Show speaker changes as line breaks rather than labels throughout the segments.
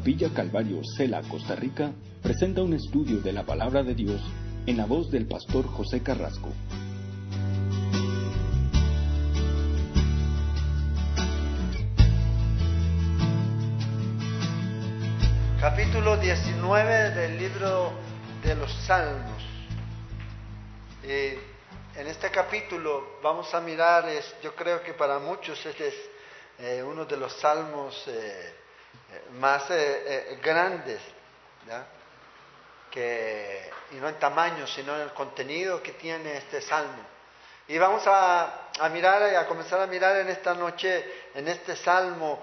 Capilla Calvario Cela, Costa Rica, presenta un estudio de la palabra de Dios en la voz del pastor José Carrasco.
Capítulo 19 del libro de los Salmos. en este capítulo vamos a mirar, yo creo que para muchos este es eh, uno de los salmos eh, más eh, grandes, Que, y no en tamaño, sino en el contenido que tiene este salmo. Y vamos a, a mirar a comenzar a mirar en esta noche, en este salmo,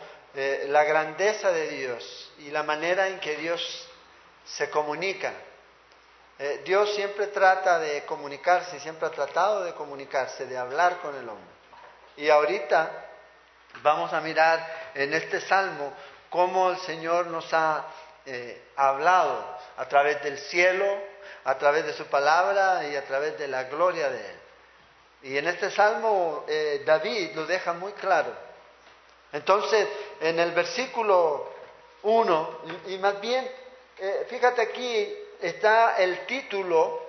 la grandeza de Dios y la manera en que Dios se comunica. Dios siempre trata de comunicarse, siempre ha tratado de comunicarse, de hablar con el hombre. Y ahorita Vamos a mirar en este salmo cómo el Señor nos ha eh, hablado a través del cielo, a través de su palabra y a través de la gloria de Él. Y en este salmo eh, David lo deja muy claro. Entonces, en el versículo 1, y, más bien, eh, fíjate aquí está el título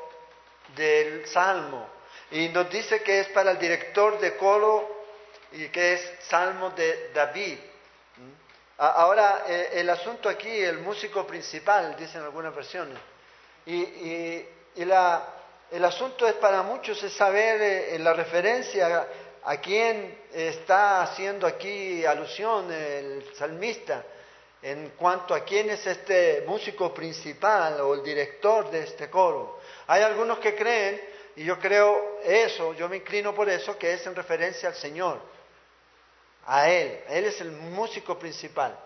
del salmo, y nos dice que es para el director de coro y que es Salmo de David. Ahora, eh, el asunto aquí, el músico principal, dicen algunas versiones, y, el asunto es para muchos es saber eh, la referencia a quién está haciendo aquí alusión el salmista, en cuanto a quién es este músico principal o el director de este coro. Hay algunos que creen, y yo creo eso, yo me inclino por eso, que es en referencia al Señor a Él. Él es el músico principal.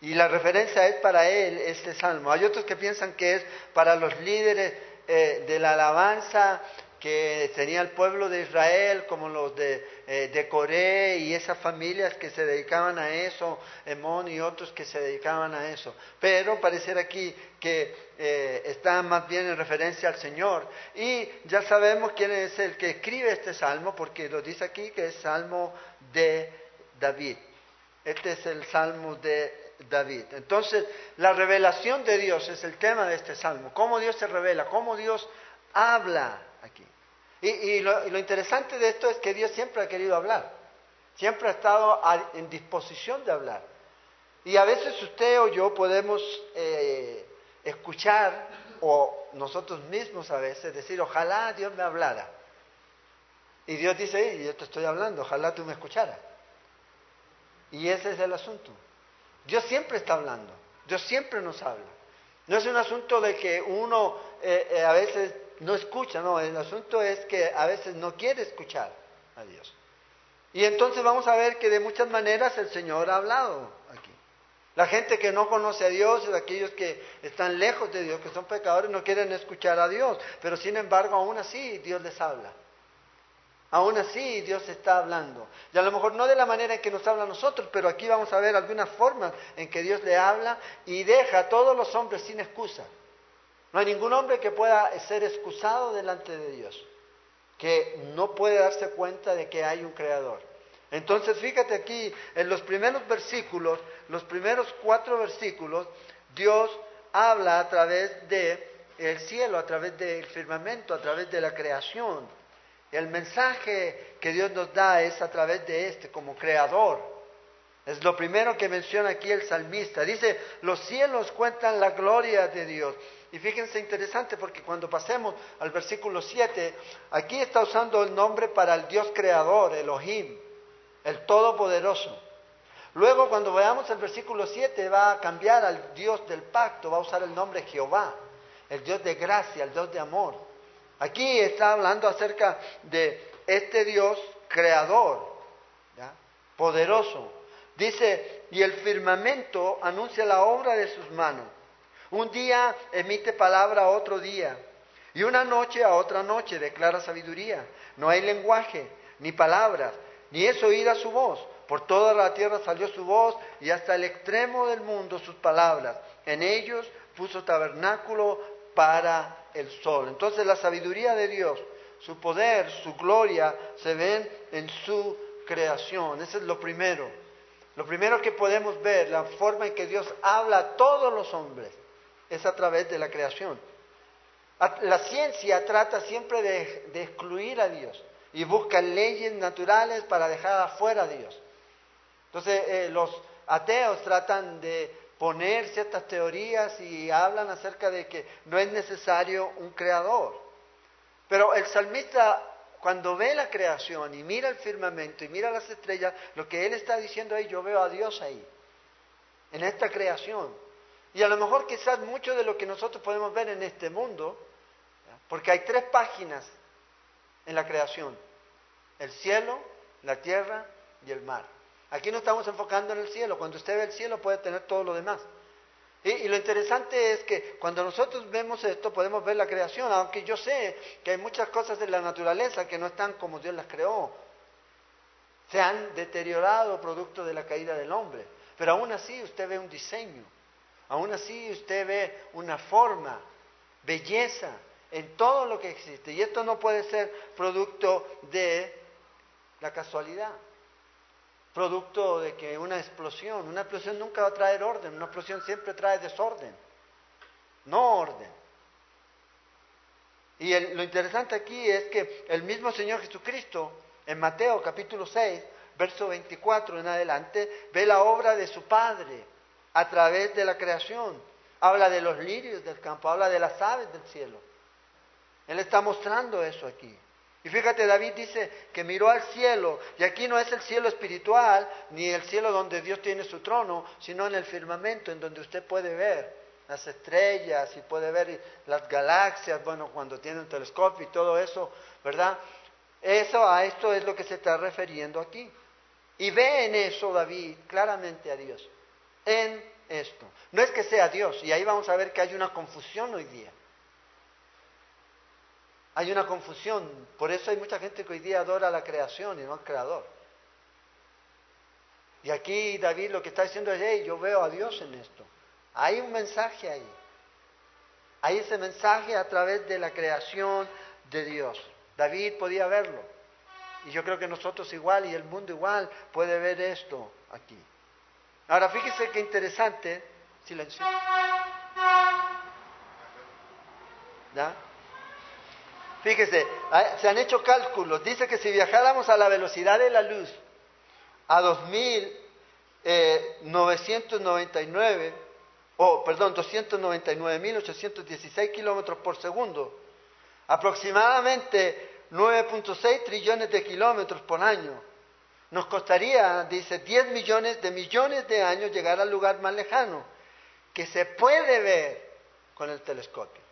Y la referencia es para Él este salmo. Hay otros que piensan que es para los líderes eh, de la alabanza que tenía el pueblo de Israel, como los de, eh, de y esas familias que se dedicaban a eso, Emón y otros que se dedicaban a eso. Pero pareciera aquí que eh, está más bien en referencia al Señor. Y ya sabemos quién es el que escribe este salmo, porque lo dice aquí que es salmo de David. Este es el salmo de David. Entonces, la revelación de Dios es el tema de este salmo. Cómo Dios se revela, cómo Dios habla aquí. Y, lo, interesante de esto es que Dios siempre ha querido hablar. Siempre ha estado en disposición de hablar. Y a veces usted o yo podemos eh, escuchar, o nosotros mismos a veces decir, ojalá Dios me hablara. Y Dios dice, yo te estoy hablando, ojalá tú me escucharas. Y ese es el asunto. Dios siempre está hablando, Dios siempre nos habla. No es un asunto de que uno eh, eh, a veces no escucha, no, el asunto es que a veces no quiere escuchar a Dios. Y entonces vamos a ver que de muchas maneras el Señor ha hablado aquí. La gente que no conoce a Dios, aquellos que están lejos de Dios, que son pecadores, no quieren escuchar a Dios, pero sin embargo aún así Dios les habla. Aún así Dios está hablando. Y a lo mejor no de la manera en que nos habla a nosotros, pero aquí vamos a ver algunas formas en que Dios le habla y deja a todos los hombres sin excusa. No hay ningún hombre que pueda ser excusado delante de Dios, que no puede darse cuenta de que hay un creador. Entonces fíjate aquí, en los primeros versículos, los primeros cuatro versículos, Dios habla a través del el cielo, a través del firmamento, a través de la creación. El mensaje que Dios nos da es a través de este, como creador. Es lo primero que menciona aquí el salmista. Dice, los cielos cuentan la gloria de Dios. Y fíjense interesante porque cuando pasemos al versículo 7, aquí está usando el nombre para el Dios creador, Elohim, el Todopoderoso. Luego cuando veamos el versículo 7 va a cambiar al Dios del pacto, va a usar el nombre Jehová, el Dios de gracia, el Dios de amor. Aquí está hablando acerca de este Dios creador, poderoso. Dice, y el firmamento anuncia la obra de sus manos. Un día emite palabra a otro día, y una noche a otra noche declara sabiduría. No hay lenguaje, ni palabras, ni es oída su voz. Por toda la tierra salió su voz, y hasta el extremo del mundo sus palabras. En ellos puso tabernáculo para el sol. Entonces la sabiduría de Dios, su poder, su gloria se ven en su creación. Ese es lo primero. Lo primero que podemos ver, la forma en que Dios habla a todos los hombres, es a través de la creación. La ciencia trata siempre de, excluir a Dios y busca leyes naturales para dejar afuera a Dios. Entonces, eh, los ateos tratan de poner ciertas teorías y hablan acerca de que no es necesario un creador. Pero el salmista, cuando ve la creación y mira el firmamento y mira las estrellas, lo que él está diciendo ahí, yo veo a Dios ahí, en esta creación. Y a lo mejor quizás mucho de lo que nosotros podemos ver en este mundo, porque hay tres páginas en la creación, el cielo, la tierra y el mar. Aquí no estamos enfocando en el cielo, cuando usted ve el cielo puede tener todo lo demás. Y, lo interesante es que cuando nosotros vemos esto podemos ver la creación, aunque yo sé que hay muchas cosas de la naturaleza que no están como Dios las creó. Se han deteriorado producto de la caída del hombre. Pero aún así usted ve un diseño, aún así usted ve una forma, belleza en todo lo que existe. Y esto no puede ser producto de la casualidad producto de que una explosión, una explosión nunca va a traer orden, una explosión siempre trae desorden, no orden. Y lo interesante aquí es que el mismo Señor Jesucristo, en Mateo capítulo 6, verso 24 en adelante, ve la obra de su Padre a través de la creación. Habla de los lirios del campo, habla de las aves del cielo. Él está mostrando eso aquí. Y fíjate, David dice que miró al cielo, y aquí no es el cielo espiritual, ni el cielo donde Dios tiene su trono, sino en el firmamento, en donde usted puede ver las estrellas y puede ver las galaxias, bueno, cuando tiene un telescopio y todo eso, ¿verdad? Eso, a esto es lo que se está refiriendo aquí. Y ve en eso David claramente a Dios, en esto. No es que sea Dios, y ahí vamos a ver que hay una confusión hoy día. Hay una confusión, por eso hay mucha gente que hoy día adora la creación y no al creador. Y aquí David lo que está diciendo es, hey, yo veo a Dios en esto. Hay un mensaje ahí. Hay ese mensaje a través de la creación de Dios. David podía verlo. Y yo creo que nosotros igual y el mundo igual puede ver esto aquí. Ahora fíjese qué interesante. Silencio. ¿Ya? Fíjese, se han hecho cálculos. Dice que si viajáramos a la velocidad de la luz, a 2.999, eh, o perdón, 299.816 kilómetros por segundo, aproximadamente 9.6 trillones de kilómetros por año. Nos costaría, dice, 10 millones de millones de años llegar al lugar más lejano, que se puede ver con el telescopio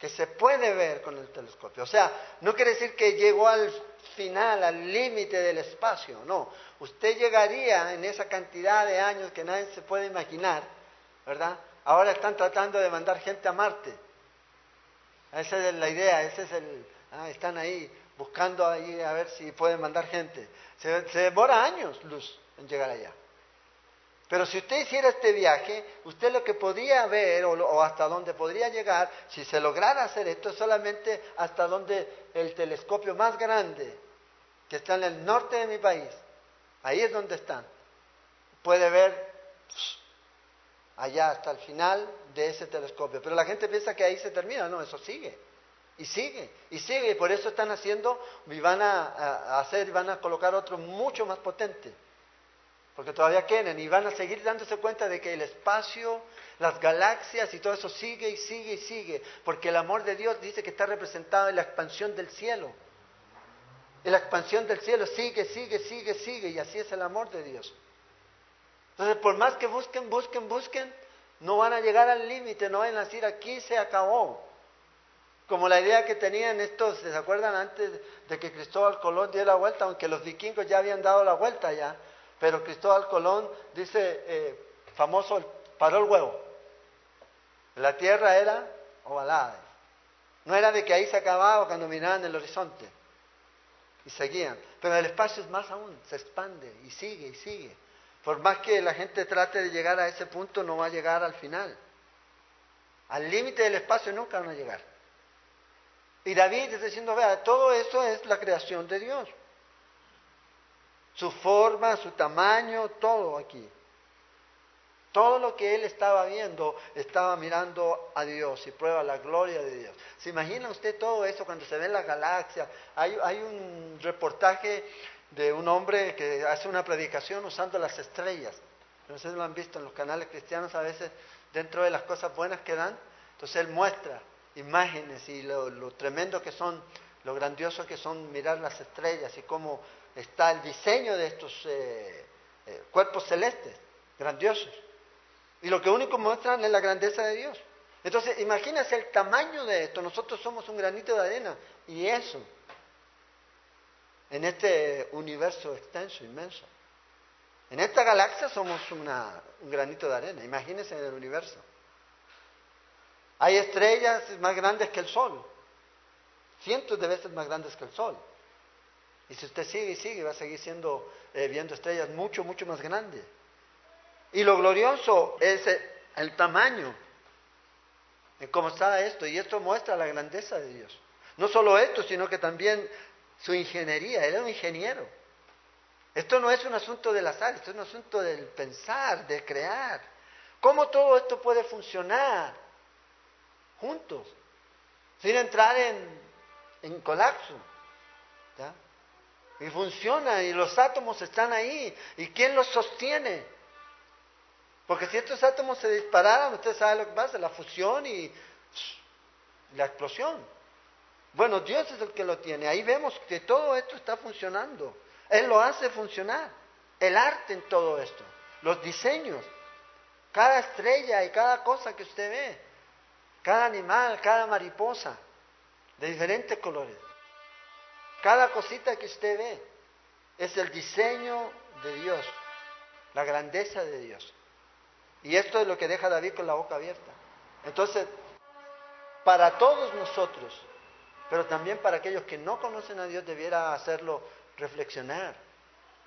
que se puede ver con el telescopio. O sea, no quiere decir que llegó al final, al límite del espacio, no. Usted llegaría en esa cantidad de años que nadie se puede imaginar, ¿verdad? Ahora están tratando de mandar gente a Marte. Esa es la idea, ese es el... Ah, están ahí buscando ahí a ver si pueden mandar gente. Se, se demora años luz en llegar allá. Pero si usted hiciera este viaje, usted lo que podría ver o, hasta donde podría llegar, si se lograra hacer esto, es solamente hasta donde el telescopio más grande, que está en el norte de mi país, ahí es donde están, puede ver allá hasta el final de ese telescopio. Pero la gente piensa que ahí se termina, no, eso sigue. Y sigue, y sigue, y por eso están haciendo, y van a, a hacer, y van a colocar otro mucho más potente porque todavía quieren y van a seguir dándose cuenta de que el espacio, las galaxias y todo eso sigue y sigue y sigue, porque el amor de Dios dice que está representado en la expansión del cielo. En la expansión del cielo sigue, sigue, sigue, sigue, y así es el amor de Dios. Entonces, por más que busquen, busquen, busquen, no van a llegar al límite, no van a decir aquí se acabó. Como la idea que tenían estos, ¿se acuerdan antes de que Cristóbal Colón diera la vuelta? Aunque los vikingos ya habían dado la vuelta ya, pero Cristóbal Colón dice, eh, famoso, paró el huevo. La tierra era ovalada. No era de que ahí se acababa cuando miraban el horizonte. Y seguían. Pero el espacio es más aún, se expande y sigue y sigue. Por más que la gente trate de llegar a ese punto, no va a llegar al final. Al límite del espacio nunca van a llegar. Y David está diciendo, vea, todo eso es la creación de Dios. Su forma, su tamaño, todo aquí. Todo lo que él estaba viendo, estaba mirando a Dios y prueba la gloria de Dios. ¿Se imagina usted todo eso cuando se ve en la galaxia? Hay, un reportaje de un hombre que hace una predicación usando las estrellas. No sé si lo han visto en los canales cristianos a veces, dentro de las cosas buenas que dan. Entonces él muestra imágenes y lo, tremendo que son, lo grandioso que son mirar las estrellas y cómo está el diseño de estos eh, eh, cuerpos celestes, grandiosos. Y lo que único muestran es la grandeza de Dios. Entonces, imagínense el tamaño de esto. Nosotros somos un granito de arena. Y eso, en este universo extenso, inmenso. En esta galaxia somos un granito de arena. Imagínense en el universo. Hay estrellas más grandes que el Sol. Cientos de veces más grandes que el Sol. Y si usted sigue y sigue, va a seguir siendo, eh, viendo estrellas mucho, mucho más grandes. Y lo glorioso es el tamaño en cómo está esto. Y esto muestra la grandeza de Dios. No solo esto, sino que también su ingeniería. Él era un ingeniero. Esto no es un asunto del azar, esto es un asunto del pensar, de crear. ¿Cómo todo esto puede funcionar juntos? Sin entrar en, en colapso. Y funciona y los átomos están ahí. ¿Y quién los sostiene? Porque si estos átomos se dispararan, usted sabe lo que pasa, la fusión y la explosión. Bueno, Dios es el que lo tiene. Ahí vemos que todo esto está funcionando. Él lo hace funcionar. El arte en todo esto, los diseños, cada estrella y cada cosa que usted ve, cada animal, cada mariposa, de diferentes colores. Cada cosita que usted ve es el diseño de Dios, la grandeza de Dios. Y esto es lo que deja David con la boca abierta. Entonces, para todos nosotros, pero también para aquellos que no conocen a Dios, debiera hacerlo reflexionar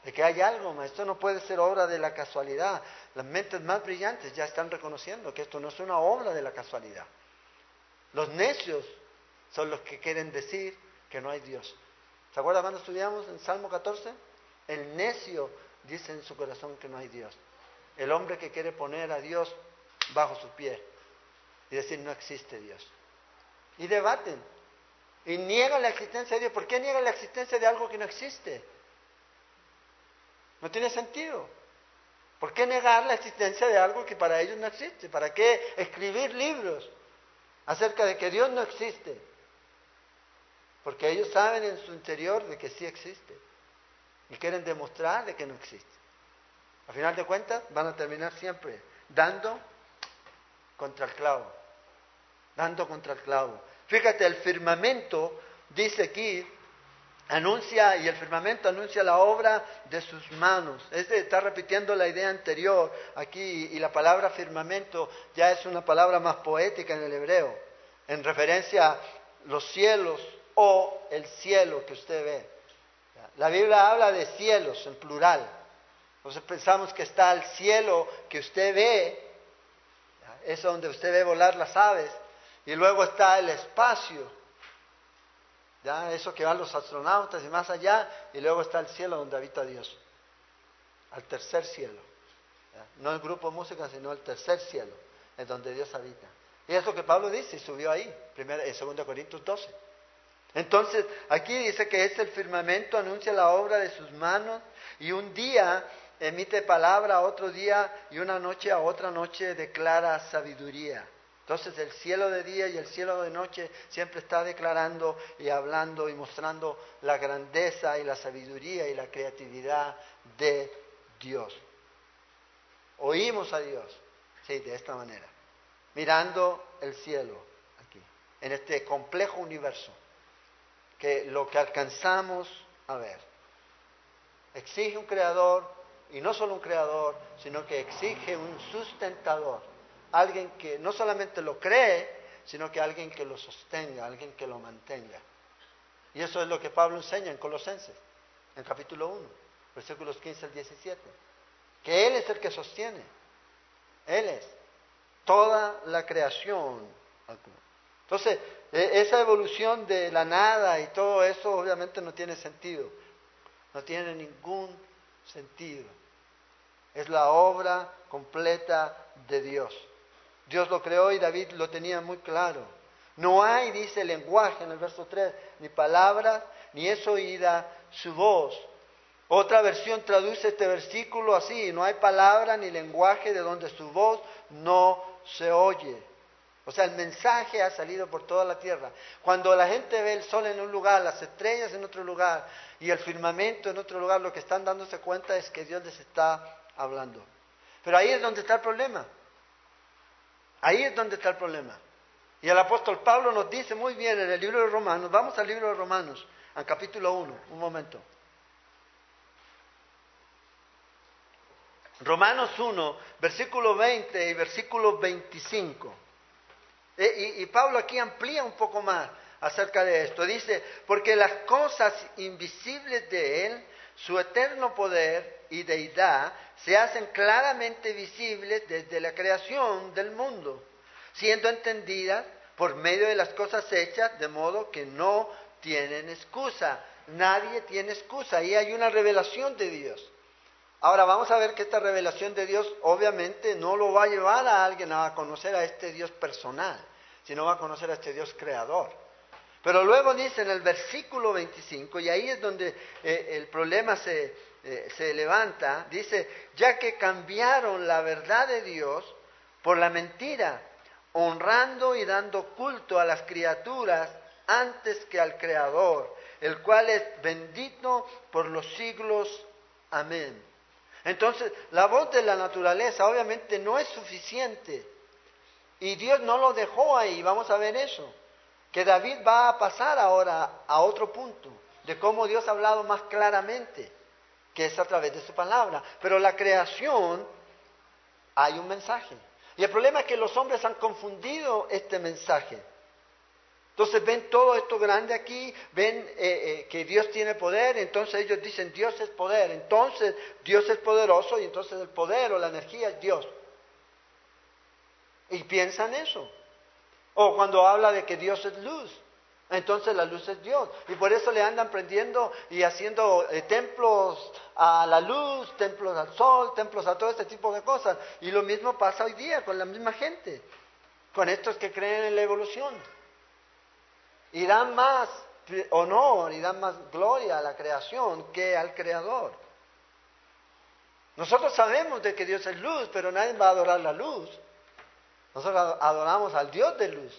de que hay algo más. Esto no puede ser obra de la casualidad. Las mentes más brillantes ya están reconociendo que esto no es una obra de la casualidad. Los necios son los que quieren decir que no hay Dios. ¿Se acuerdan cuando estudiamos en Salmo 14? El necio dice en su corazón que no hay Dios. El hombre que quiere poner a Dios bajo su pie y decir no existe Dios. Y debaten. Y niegan la existencia de Dios. ¿Por qué niegan la existencia de algo que no existe? No tiene sentido. ¿Por qué negar la existencia de algo que para ellos no existe? ¿Para qué escribir libros acerca de que Dios no existe? Porque ellos saben en su interior de que sí existe. Y quieren demostrar de que no existe. A final de cuentas, van a terminar siempre dando contra el clavo. Dando contra el clavo. Fíjate, el firmamento, dice aquí, anuncia, y el firmamento anuncia la obra de sus manos. Este está repitiendo la idea anterior aquí, y la palabra firmamento ya es una palabra más poética en el hebreo, en referencia a los cielos o el cielo que usted ve. La Biblia habla de cielos en plural. Entonces pensamos que está el cielo que usted ve, es donde usted ve volar las aves, y luego está el espacio, ya eso que van los astronautas y más allá, y luego está el cielo donde habita Dios, al tercer cielo. No el grupo de música, sino el tercer cielo, es donde Dios habita. Y eso que Pablo dice, y subió ahí, en 2 Corintios 12. Entonces, aquí dice que es el firmamento, anuncia la obra de sus manos, y un día emite palabra, otro día y una noche a otra noche declara sabiduría. Entonces el cielo de día y el cielo de noche siempre está declarando y hablando y mostrando la grandeza y la sabiduría y la creatividad de Dios. Oímos a Dios, sí, de esta manera, mirando el cielo aquí, en este complejo universo, que lo que alcanzamos a ver. Exige un creador, y no solo un creador, sino que exige un sustentador, alguien que no solamente lo cree, sino que alguien que lo sostenga, alguien que lo mantenga. Y eso es lo que Pablo enseña en Colosenses, en capítulo 1, versículos 15 al 17, que Él es el que sostiene, Él es toda la creación. Entonces, e, esa evolución de la nada y todo eso obviamente no tiene sentido, no tiene ningún sentido. Es la obra completa de Dios. Dios lo creó y David lo tenía muy claro. No hay, dice lenguaje en el verso 3, ni palabras, ni es oída su voz. Otra versión traduce este versículo así, no hay palabra ni lenguaje de donde su voz no se oye. O sea, el mensaje ha salido por toda la tierra. Cuando la gente ve el sol en un lugar, las estrellas en otro lugar y el firmamento en otro lugar, lo que están dándose cuenta es que Dios les está hablando. Pero ahí es donde está el problema. Ahí es donde está el problema. Y el apóstol Pablo nos dice muy bien en el libro de Romanos, vamos al libro de Romanos, al capítulo 1, un momento. Romanos 1, versículo 20 y versículo 25. Eh, y, Pablo aquí amplía un poco más acerca de esto. Dice, porque las cosas invisibles de Él, su eterno poder y deidad, se hacen claramente visibles desde la creación del mundo, siendo entendidas por medio de las cosas hechas, de modo que no tienen excusa. Nadie tiene excusa. Ahí hay una revelación de Dios. Ahora vamos a ver que esta revelación de Dios obviamente no lo va a llevar a alguien a conocer a este Dios personal, sino va a conocer a este Dios creador. Pero luego dice en el versículo 25, y ahí es donde eh, el problema se, eh, se levanta, dice, ya que cambiaron la verdad de Dios por la mentira, honrando y dando culto a las criaturas antes que al Creador, el cual es bendito por los siglos. Amén. Entonces, la voz de la naturaleza obviamente no es suficiente. Y Dios no lo dejó ahí, vamos a ver eso. Que David va a pasar ahora a otro punto, de cómo Dios ha hablado más claramente, que es a través de su palabra. Pero la creación hay un mensaje. Y el problema es que los hombres han confundido este mensaje. Entonces ven todo esto grande aquí, ven eh, eh, que Dios tiene poder, entonces ellos dicen Dios es poder, entonces Dios es poderoso y entonces el poder o la energía es Dios. Y piensan eso. O cuando habla de que Dios es luz, entonces la luz es Dios. Y por eso le andan prendiendo y haciendo eh, templos a la luz, templos al sol, templos a todo este tipo de cosas. Y lo mismo pasa hoy día con la misma gente, con estos que creen en la evolución y dan más honor y dan más gloria a la creación que al creador. Nosotros sabemos de que Dios es luz, pero nadie va a adorar la luz. Nosotros adoramos al Dios de luz,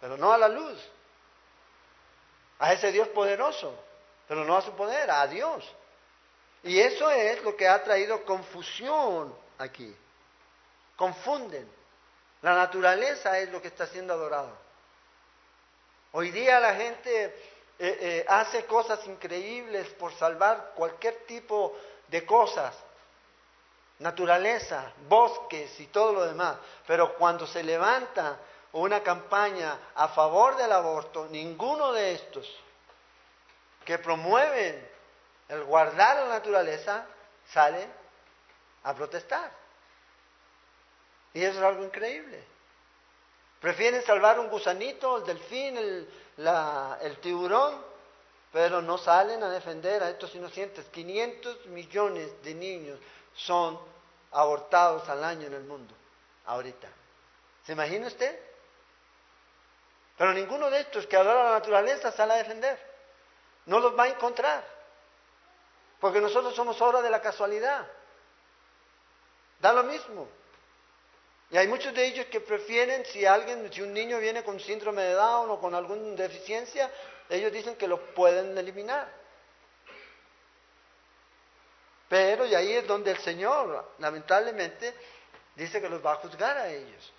pero no a la luz. A ese Dios poderoso, pero no a su poder, a Dios. Y eso es lo que ha traído confusión aquí. Confunden. La naturaleza es lo que está siendo adorado. Hoy día la gente eh, eh, hace cosas increíbles por salvar cualquier tipo de cosas, naturaleza, bosques y todo lo demás, pero cuando se levanta una campaña a favor del aborto, ninguno de estos que promueven el guardar la naturaleza sale a protestar. Y eso es algo increíble. Prefieren salvar un gusanito, el delfín, el, tiburón, pero no salen a defender a estos inocentes. 500 millones de niños son abortados al año en el mundo, ahorita. ¿Se imagina usted? Pero ninguno de estos que adora la naturaleza sale a defender. No los va a encontrar. Porque nosotros somos obra de la casualidad. Da lo mismo. Y hay muchos de ellos que prefieren, si alguien, si un niño viene con síndrome de Down o con alguna deficiencia, ellos dicen que lo pueden eliminar. Pero, y ahí es donde el Señor, lamentablemente, dice que los va a juzgar a ellos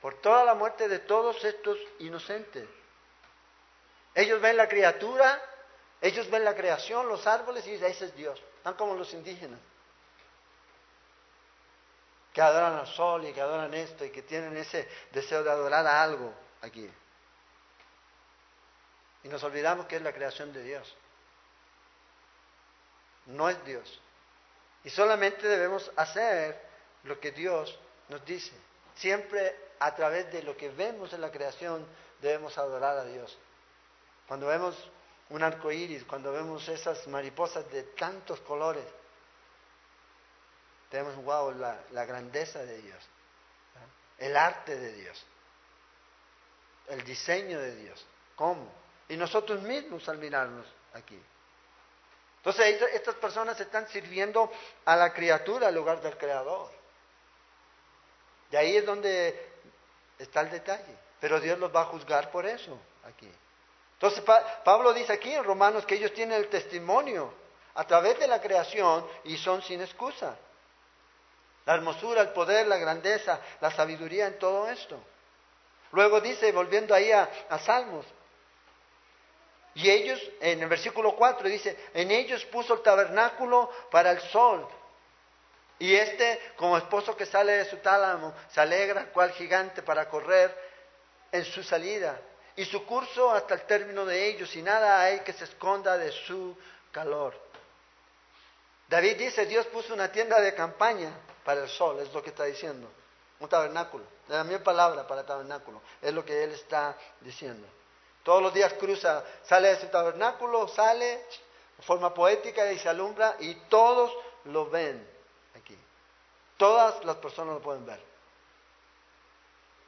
por toda la muerte de todos estos inocentes. Ellos ven la criatura, ellos ven la creación, los árboles y dicen, ese es Dios. Están como los indígenas que adoran al sol y que adoran esto y que tienen ese deseo de adorar a algo aquí. Y nos olvidamos que es la creación de Dios. No es Dios. Y solamente debemos hacer lo que Dios nos dice. Siempre a través de lo que vemos en la creación debemos adorar a Dios. Cuando vemos un arco iris, cuando vemos esas mariposas de tantos colores, tenemos, wow, la, grandeza de Dios, el arte de Dios, el diseño de Dios. ¿Cómo? Y nosotros mismos al mirarnos aquí. Entonces estas personas están sirviendo a la criatura en lugar del creador. Y ahí es donde está el detalle. Pero Dios los va a juzgar por eso aquí. Entonces Pablo dice aquí en Romanos que ellos tienen el testimonio a través de la creación y son sin excusa. La hermosura, el poder, la grandeza, la sabiduría en todo esto. Luego dice, volviendo ahí a, a Salmos, y ellos, en el versículo 4 dice, en ellos puso el tabernáculo para el sol. Y este, como esposo que sale de su tálamo, se alegra cual gigante para correr en su salida. Y su curso hasta el término de ellos, y nada hay que se esconda de su calor. David dice, Dios puso una tienda de campaña para el sol, es lo que está diciendo. Un tabernáculo. La misma palabra para tabernáculo. Es lo que él está diciendo. Todos los días cruza, sale de su tabernáculo, sale de forma poética y se alumbra y todos lo ven aquí. Todas las personas lo pueden ver.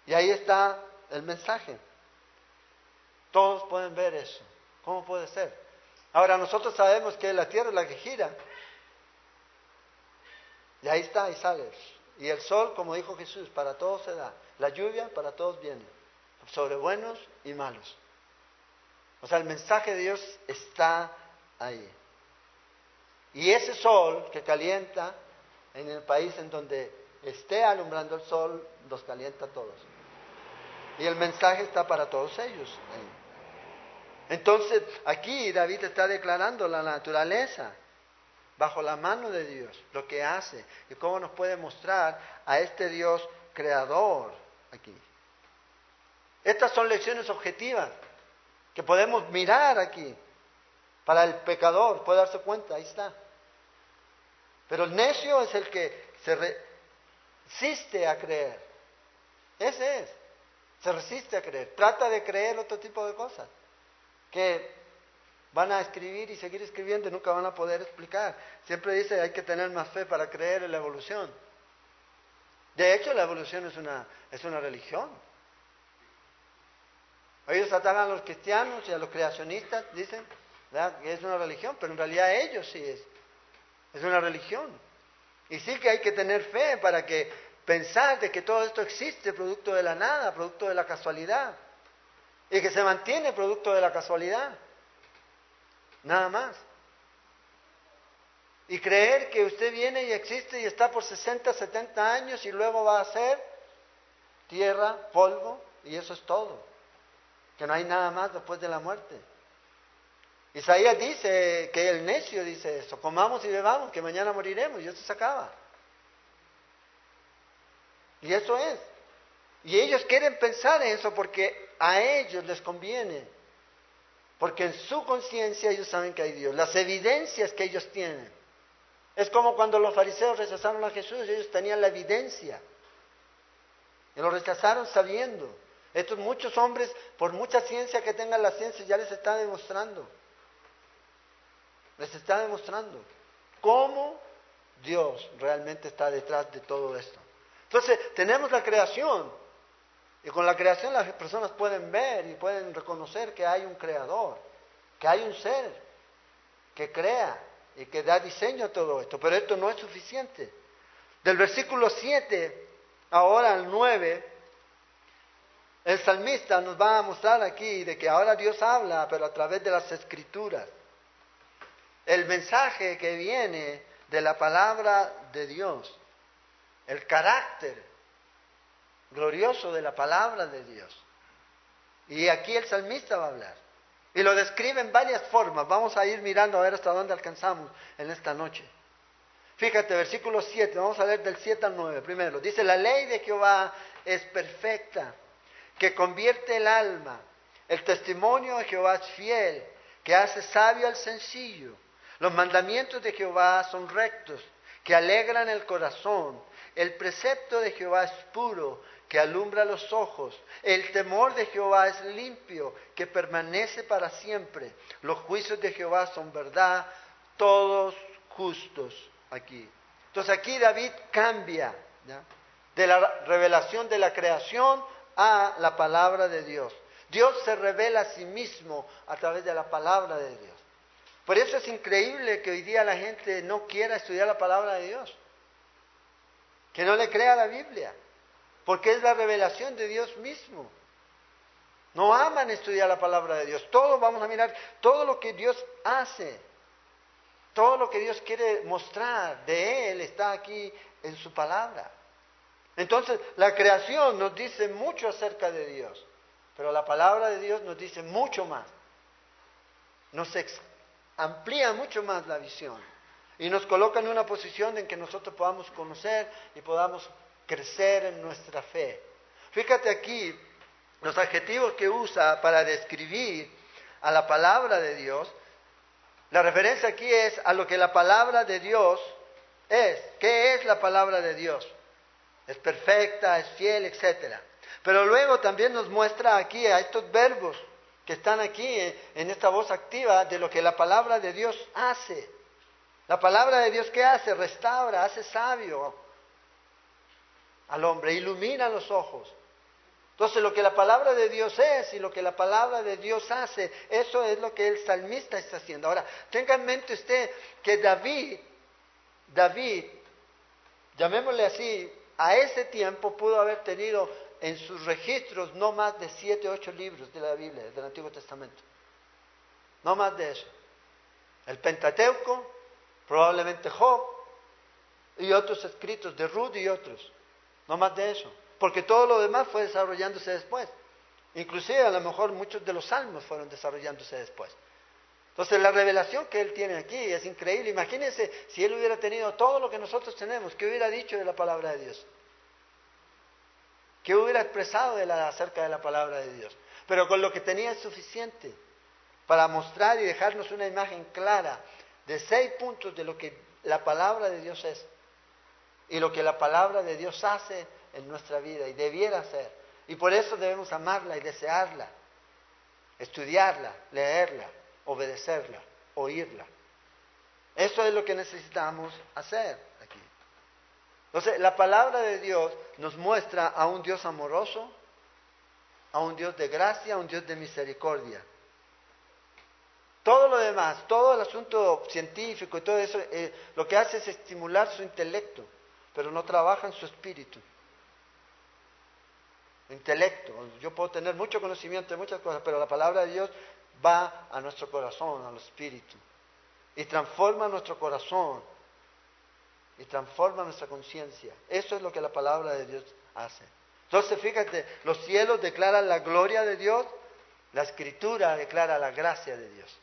Y ahí está el mensaje. Todos pueden ver eso. ¿Cómo puede ser? Ahora nosotros sabemos que la tierra es la que gira. Y ahí está, y sale. Y el sol, como dijo Jesús, para todos se da. La lluvia para todos viene. Sobre buenos y malos. O sea, el mensaje de Dios está ahí. Y ese sol que calienta en el país en donde esté alumbrando el sol, los calienta a todos. Y el mensaje está para todos ellos. Entonces, aquí David está declarando la naturaleza bajo la mano de Dios, lo que hace y cómo nos puede mostrar a este Dios creador aquí. Estas son lecciones objetivas que podemos mirar aquí. Para el pecador, puede darse cuenta, ahí está. Pero el necio es el que se resiste a creer. Ese es. Se resiste a creer. Trata de creer otro tipo de cosas. Que van a escribir y seguir escribiendo y nunca van a poder explicar. Siempre dice hay que tener más fe para creer en la evolución. De hecho, la evolución es una, es una religión. Ellos atacan a los cristianos y a los creacionistas, dicen que es una religión, pero en realidad ellos sí es. Es una religión. Y sí que hay que tener fe para que pensar de que todo esto existe producto de la nada, producto de la casualidad. Y que se mantiene producto de la casualidad. Nada más. Y creer que usted viene y existe y está por 60, 70 años y luego va a ser tierra, polvo, y eso es todo que no hay nada más después de la muerte. Isaías dice que el necio dice eso, comamos y bebamos, que mañana moriremos, y eso se acaba. Y eso es. Y ellos quieren pensar en eso porque a ellos les conviene. Porque en su conciencia ellos saben que hay Dios. Las evidencias que ellos tienen. Es como cuando los fariseos rechazaron a Jesús, ellos tenían la evidencia. Y lo rechazaron sabiendo. Estos muchos hombres, por mucha ciencia que tengan la ciencia, ya les está demostrando. Les está demostrando cómo Dios realmente está detrás de todo esto. Entonces, tenemos la creación. Y con la creación las personas pueden ver y pueden reconocer que hay un creador, que hay un ser que crea y que da diseño a todo esto. Pero esto no es suficiente. Del versículo 7 ahora al 9 el salmista nos va a mostrar aquí de que ahora Dios habla, pero a través de las escrituras. El mensaje que viene de la palabra de Dios, el carácter glorioso de la palabra de Dios. Y aquí el salmista va a hablar. Y lo describe en varias formas. Vamos a ir mirando a ver hasta dónde alcanzamos en esta noche. Fíjate, versículo 7, vamos a ver del 7 al 9 primero. Dice, la ley de Jehová es perfecta que convierte el alma. El testimonio de Jehová es fiel, que hace sabio al sencillo. Los mandamientos de Jehová son rectos, que alegran el corazón. El precepto de Jehová es puro, que alumbra los ojos. El temor de Jehová es limpio, que permanece para siempre. Los juicios de Jehová son verdad, todos justos aquí. Entonces aquí David cambia de la revelación de la creación a la palabra de Dios. Dios se revela a sí mismo a través de la palabra de Dios. Por eso es increíble que hoy día la gente no quiera estudiar la palabra de Dios, que no le crea la Biblia, porque es la revelación de Dios mismo. No aman estudiar la palabra de Dios. Todo vamos a mirar, todo lo que Dios hace, todo lo que Dios quiere mostrar de Él está aquí en su palabra. Entonces, la creación nos dice mucho acerca de Dios, pero la palabra de Dios nos dice mucho más. Nos amplía mucho más la visión y nos coloca en una posición en que nosotros podamos conocer y podamos crecer en nuestra fe. Fíjate aquí los adjetivos que usa para describir a la palabra de Dios. La referencia aquí es a lo que la palabra de Dios es. ¿Qué es la palabra de Dios? Es perfecta, es fiel, etc. Pero luego también nos muestra aquí a estos verbos que están aquí en esta voz activa de lo que la palabra de Dios hace. La palabra de Dios ¿qué hace? Restaura, hace sabio al hombre, ilumina los ojos. Entonces lo que la palabra de Dios es y lo que la palabra de Dios hace, eso es lo que el salmista está haciendo. Ahora, tenga en mente usted que David, David, llamémosle así, a ese tiempo pudo haber tenido en sus registros no más de siete, ocho libros de la Biblia, del Antiguo Testamento. No más de eso. El Pentateuco, probablemente Job y otros escritos de Ruth y otros. No más de eso porque todo lo demás fue desarrollándose después. Inclusive a lo mejor muchos de los salmos fueron desarrollándose después. Entonces la revelación que él tiene aquí es increíble. Imagínense si él hubiera tenido todo lo que nosotros tenemos, ¿qué hubiera dicho de la palabra de Dios? ¿Qué hubiera expresado de la, acerca de la palabra de Dios? Pero con lo que tenía es suficiente para mostrar y dejarnos una imagen clara de seis puntos de lo que la palabra de Dios es y lo que la palabra de Dios hace en nuestra vida y debiera ser. Y por eso debemos amarla y desearla, estudiarla, leerla, obedecerla, oírla. Eso es lo que necesitamos hacer aquí. Entonces, la palabra de Dios nos muestra a un Dios amoroso, a un Dios de gracia, a un Dios de misericordia. Todo lo demás, todo el asunto científico y todo eso, eh, lo que hace es estimular su intelecto, pero no trabaja en su espíritu intelecto. Yo puedo tener mucho conocimiento de muchas cosas, pero la palabra de Dios va a nuestro corazón, al espíritu, y transforma nuestro corazón, y transforma nuestra conciencia. Eso es lo que la palabra de Dios hace. Entonces, fíjate, los cielos declaran la gloria de Dios, la escritura declara la gracia de Dios.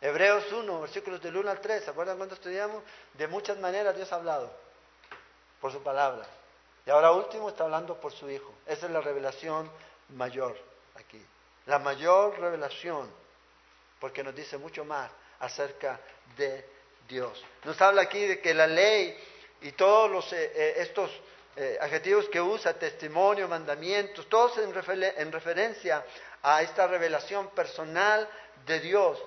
Hebreos 1, versículos del 1 al 3, ¿se acuerdan cuando estudiamos? De muchas maneras Dios ha hablado por su palabra. Y ahora último está hablando por su Hijo. Esa es la revelación mayor aquí. La mayor revelación, porque nos dice mucho más acerca de Dios. Nos habla aquí de que la ley y todos los, eh, eh, estos eh, adjetivos que usa, testimonio, mandamientos, todos en, en referencia a esta revelación personal de Dios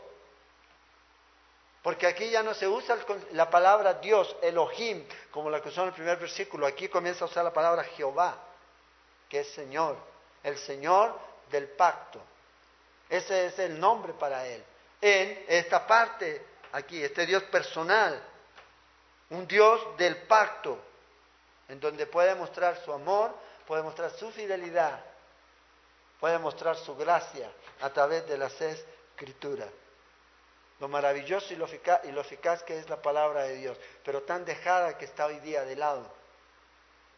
porque aquí ya no se usa la palabra Dios, Elohim, como la que usó en el primer versículo. Aquí comienza a usar la palabra Jehová, que es Señor, el Señor del pacto. Ese es el nombre para Él. En esta parte, aquí, este Dios personal, un Dios del pacto, en donde puede mostrar su amor, puede mostrar su fidelidad, puede mostrar su gracia a través de las escrituras lo maravilloso y lo, eficaz, que es la palabra de Dios, pero tan dejada que está hoy día de lado.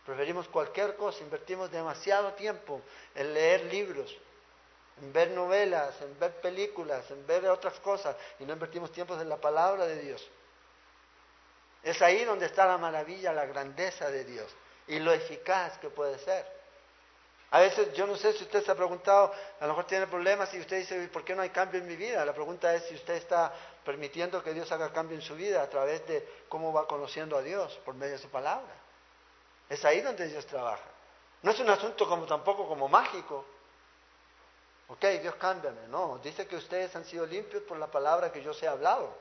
Preferimos cualquier cosa, invertimos demasiado tiempo en leer libros, en ver novelas, en ver películas, en ver otras cosas, y no invertimos tiempo en la palabra de Dios. Es ahí donde está la maravilla, la grandeza de Dios y lo eficaz que puede ser. A veces yo no sé si usted se ha preguntado, a lo mejor tiene problemas y usted dice, ¿por qué no hay cambio en mi vida? La pregunta es si usted está permitiendo que Dios haga cambio en su vida a través de cómo va conociendo a Dios por medio de su palabra. Es ahí donde Dios trabaja. No es un asunto como tampoco como mágico. Ok, Dios cámbiame. No, dice que ustedes han sido limpios por la palabra que yo os he hablado.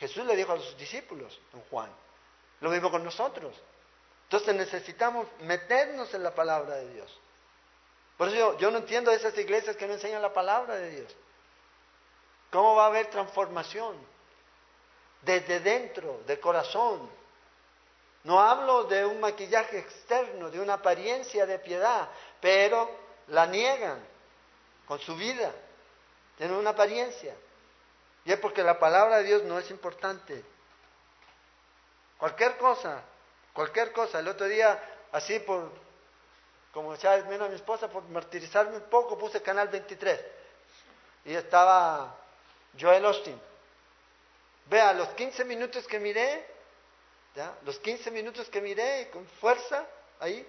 Jesús le dijo a sus discípulos en Juan. Lo mismo con nosotros. Entonces necesitamos meternos en la palabra de Dios. Por eso yo, no entiendo esas iglesias que no enseñan la palabra de Dios. ¿Cómo va a haber transformación? Desde dentro, de corazón. No hablo de un maquillaje externo, de una apariencia de piedad, pero la niegan con su vida. Tienen una apariencia. Y es porque la palabra de Dios no es importante. Cualquier cosa, cualquier cosa. El otro día, así por, como decía menos a mi esposa, por martirizarme un poco, puse Canal 23. Y estaba Joel Austin. Vea, los 15 minutos que miré, ¿ya? los 15 minutos que miré con fuerza, ahí,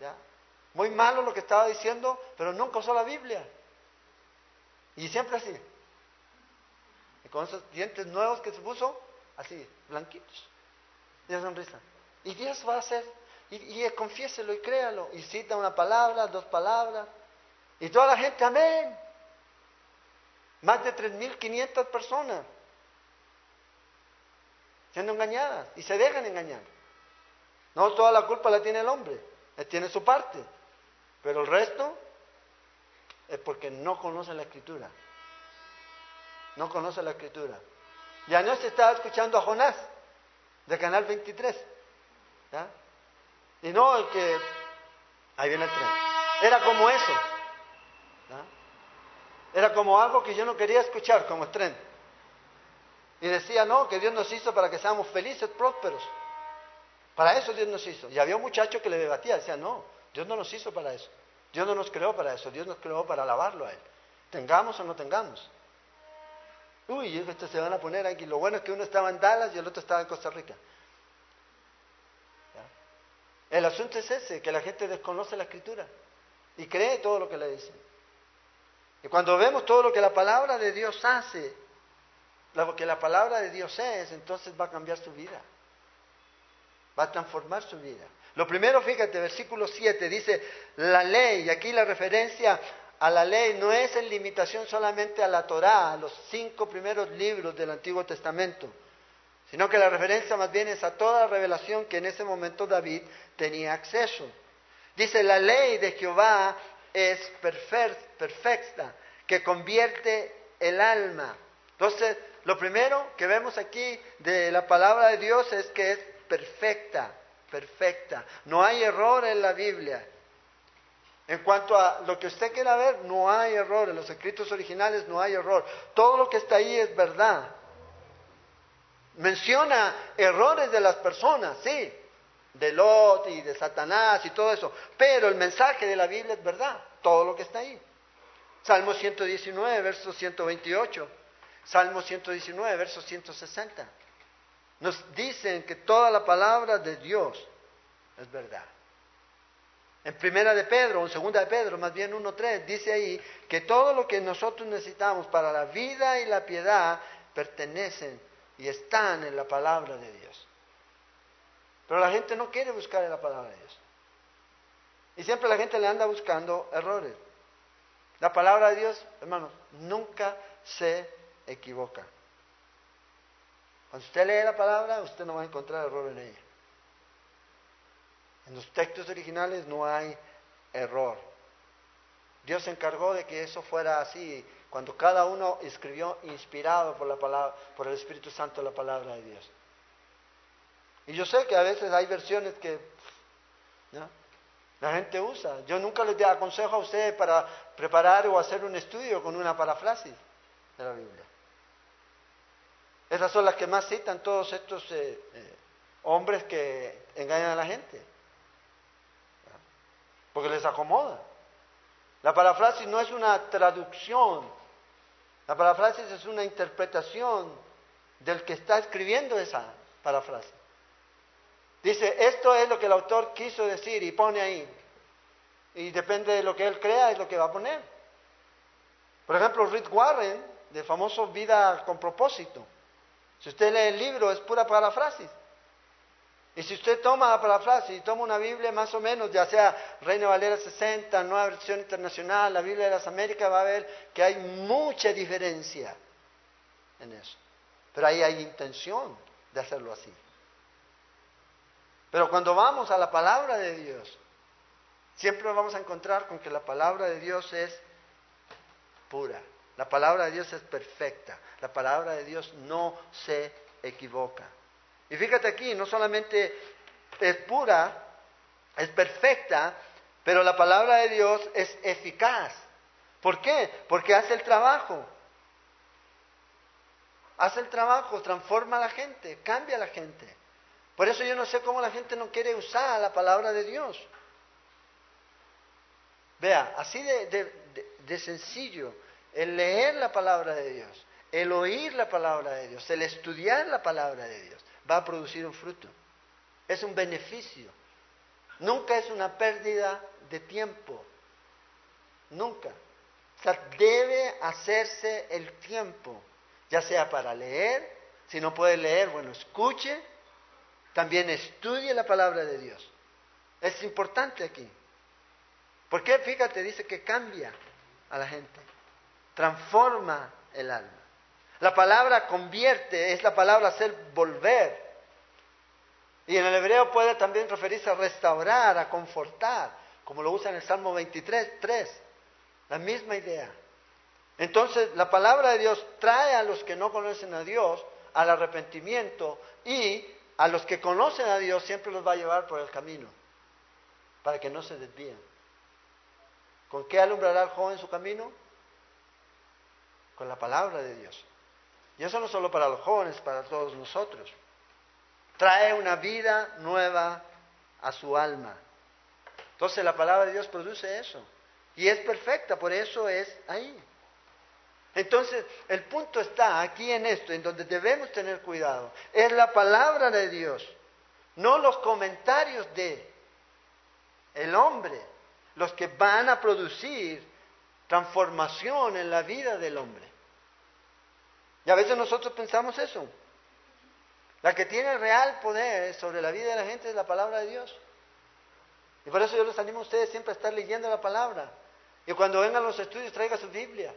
¿ya? muy malo lo que estaba diciendo, pero nunca usó la Biblia. Y siempre así. Y con esos dientes nuevos que se puso, así, blanquitos. Y una sonrisa. Y Dios va a hacer, y, confiéselo y créalo. Y cita una palabra, dos palabras. Y toda la gente, amén. Más de 3.500 personas siendo engañadas y se dejan engañar. No toda la culpa la tiene el hombre, él tiene su parte, pero el resto es porque no conoce la escritura. No conoce la escritura. Ya no se estaba escuchando a Jonás de Canal 23. ¿Ya? Y no el que... Ahí viene el tren. Era como eso. Era como algo que yo no quería escuchar, como el tren. Y decía, no, que Dios nos hizo para que seamos felices, prósperos. Para eso Dios nos hizo. Y había un muchacho que le debatía, decía, no, Dios no nos hizo para eso. Dios no nos creó para eso, Dios nos creó para alabarlo a Él. Tengamos o no tengamos. Uy, estos se van a poner aquí. Lo bueno es que uno estaba en Dallas y el otro estaba en Costa Rica. El asunto es ese, que la gente desconoce la escritura y cree todo lo que le dicen. Y cuando vemos todo lo que la palabra de Dios hace, lo que la palabra de Dios es, entonces va a cambiar su vida. Va a transformar su vida. Lo primero, fíjate, versículo 7 dice, la ley, y aquí la referencia a la ley no es en limitación solamente a la Torá, a los cinco primeros libros del Antiguo Testamento, sino que la referencia más bien es a toda la revelación que en ese momento David tenía acceso. Dice, la ley de Jehová es perfecta, que convierte el alma. Entonces, lo primero que vemos aquí de la palabra de Dios es que es perfecta, perfecta. No hay error en la Biblia. En cuanto a lo que usted quiera ver, no hay error. En los escritos originales no hay error. Todo lo que está ahí es verdad. Menciona errores de las personas, sí, de Lot y de Satanás y todo eso. Pero el mensaje de la Biblia es verdad, todo lo que está ahí. Salmo 119, verso 128. Salmo 119, verso 160. Nos dicen que toda la palabra de Dios es verdad. En primera de Pedro, en segunda de Pedro, más bien 1.3, dice ahí que todo lo que nosotros necesitamos para la vida y la piedad pertenecen y están en la palabra de Dios. Pero la gente no quiere buscar en la palabra de Dios. Y siempre la gente le anda buscando errores. La palabra de Dios, hermanos, nunca se equivoca. Cuando usted lee la palabra, usted no va a encontrar error en ella. En los textos originales no hay error. Dios se encargó de que eso fuera así cuando cada uno escribió inspirado por la palabra, por el Espíritu Santo la palabra de Dios. Y yo sé que a veces hay versiones que la gente usa. Yo nunca les aconsejo a ustedes para preparar o hacer un estudio con una parafrasis de la Biblia. Esas son las que más citan todos estos eh, eh, hombres que engañan a la gente porque les acomoda. La parafrasis no es una traducción, la parafrasis es una interpretación del que está escribiendo esa parafrasis. Dice, esto es lo que el autor quiso decir y pone ahí. Y depende de lo que él crea, es lo que va a poner. Por ejemplo, Rick Warren, de famoso Vida con propósito. Si usted lee el libro, es pura parafrasis. Y si usted toma la parafrasis y toma una Biblia más o menos, ya sea Reina Valera 60, Nueva Versión Internacional, la Biblia de las Américas, va a ver que hay mucha diferencia en eso. Pero ahí hay intención de hacerlo así. Pero cuando vamos a la palabra de Dios, siempre vamos a encontrar con que la palabra de Dios es pura. La palabra de Dios es perfecta. La palabra de Dios no se equivoca. Y fíjate aquí, no solamente es pura, es perfecta, pero la palabra de Dios es eficaz. ¿Por qué? Porque hace el trabajo. Hace el trabajo, transforma a la gente, cambia a la gente. Por eso yo no sé cómo la gente no quiere usar la palabra de Dios. Vea, así de, sencillo, el leer la palabra de Dios, el oír la palabra de Dios, el estudiar la palabra de Dios, va a producir un fruto. Es un beneficio. Nunca es una pérdida de tiempo. Nunca. O sea, debe hacerse el tiempo, ya sea para leer, si no puede leer, bueno, escuche, también estudie la palabra de Dios. Es importante aquí. Porque fíjate, dice que cambia a la gente, transforma el alma. La palabra convierte es la palabra hacer volver. Y en el hebreo puede también referirse a restaurar, a confortar, como lo usa en el Salmo 23, 3. La misma idea. Entonces, la palabra de Dios trae a los que no conocen a Dios al arrepentimiento y a los que conocen a Dios siempre los va a llevar por el camino para que no se desvíen. ¿Con qué alumbrará el joven su camino? Con la palabra de Dios. Y eso no solo para los jóvenes, para todos nosotros. Trae una vida nueva a su alma. Entonces la palabra de Dios produce eso. Y es perfecta, por eso es ahí. Entonces, el punto está aquí en esto, en donde debemos tener cuidado. Es la palabra de Dios, no los comentarios de el hombre, los que van a producir transformación en la vida del hombre. Y a veces nosotros pensamos eso. La que tiene real poder sobre la vida de la gente es la palabra de Dios. Y por eso yo les animo a ustedes siempre a estar leyendo la palabra. Y cuando vengan los estudios, traiga su Biblia.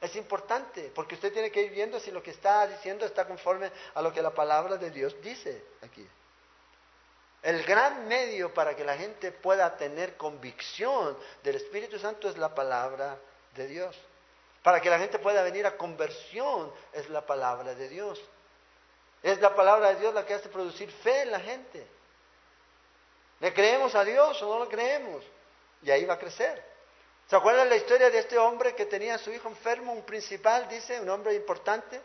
Es importante, porque usted tiene que ir viendo si lo que está diciendo está conforme a lo que la palabra de Dios dice aquí. El gran medio para que la gente pueda tener convicción del Espíritu Santo es la palabra de Dios. Para que la gente pueda venir a conversión es la palabra de Dios. Es la palabra de Dios la que hace producir fe en la gente. ¿Le creemos a Dios o no lo creemos? Y ahí va a crecer. ¿Se acuerdan la historia de este hombre que tenía a su hijo enfermo, un principal, dice, un hombre importante?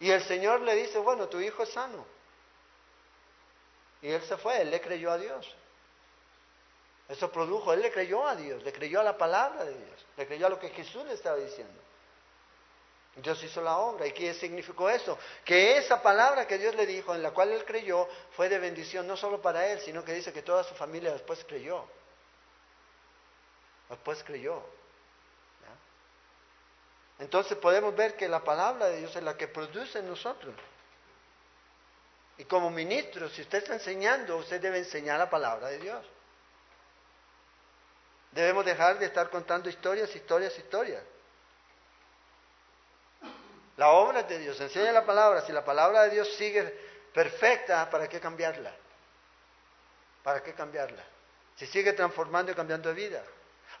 Y el Señor le dice, bueno, tu hijo es sano. Y él se fue, él le creyó a Dios. Eso produjo, él le creyó a Dios, le creyó a la palabra de Dios, le creyó a lo que Jesús le estaba diciendo. Dios hizo la obra. ¿Y qué significó eso? Que esa palabra que Dios le dijo, en la cual él creyó, fue de bendición no solo para él, sino que dice que toda su familia después creyó. Después creyó. Entonces podemos ver que la palabra de Dios es la que produce en nosotros. Y como ministro, si usted está enseñando, usted debe enseñar la palabra de Dios. Debemos dejar de estar contando historias, historias, historias. La obra de Dios, enseña la palabra. Si la palabra de Dios sigue perfecta, ¿para qué cambiarla? ¿Para qué cambiarla? Si sigue transformando y cambiando de vida.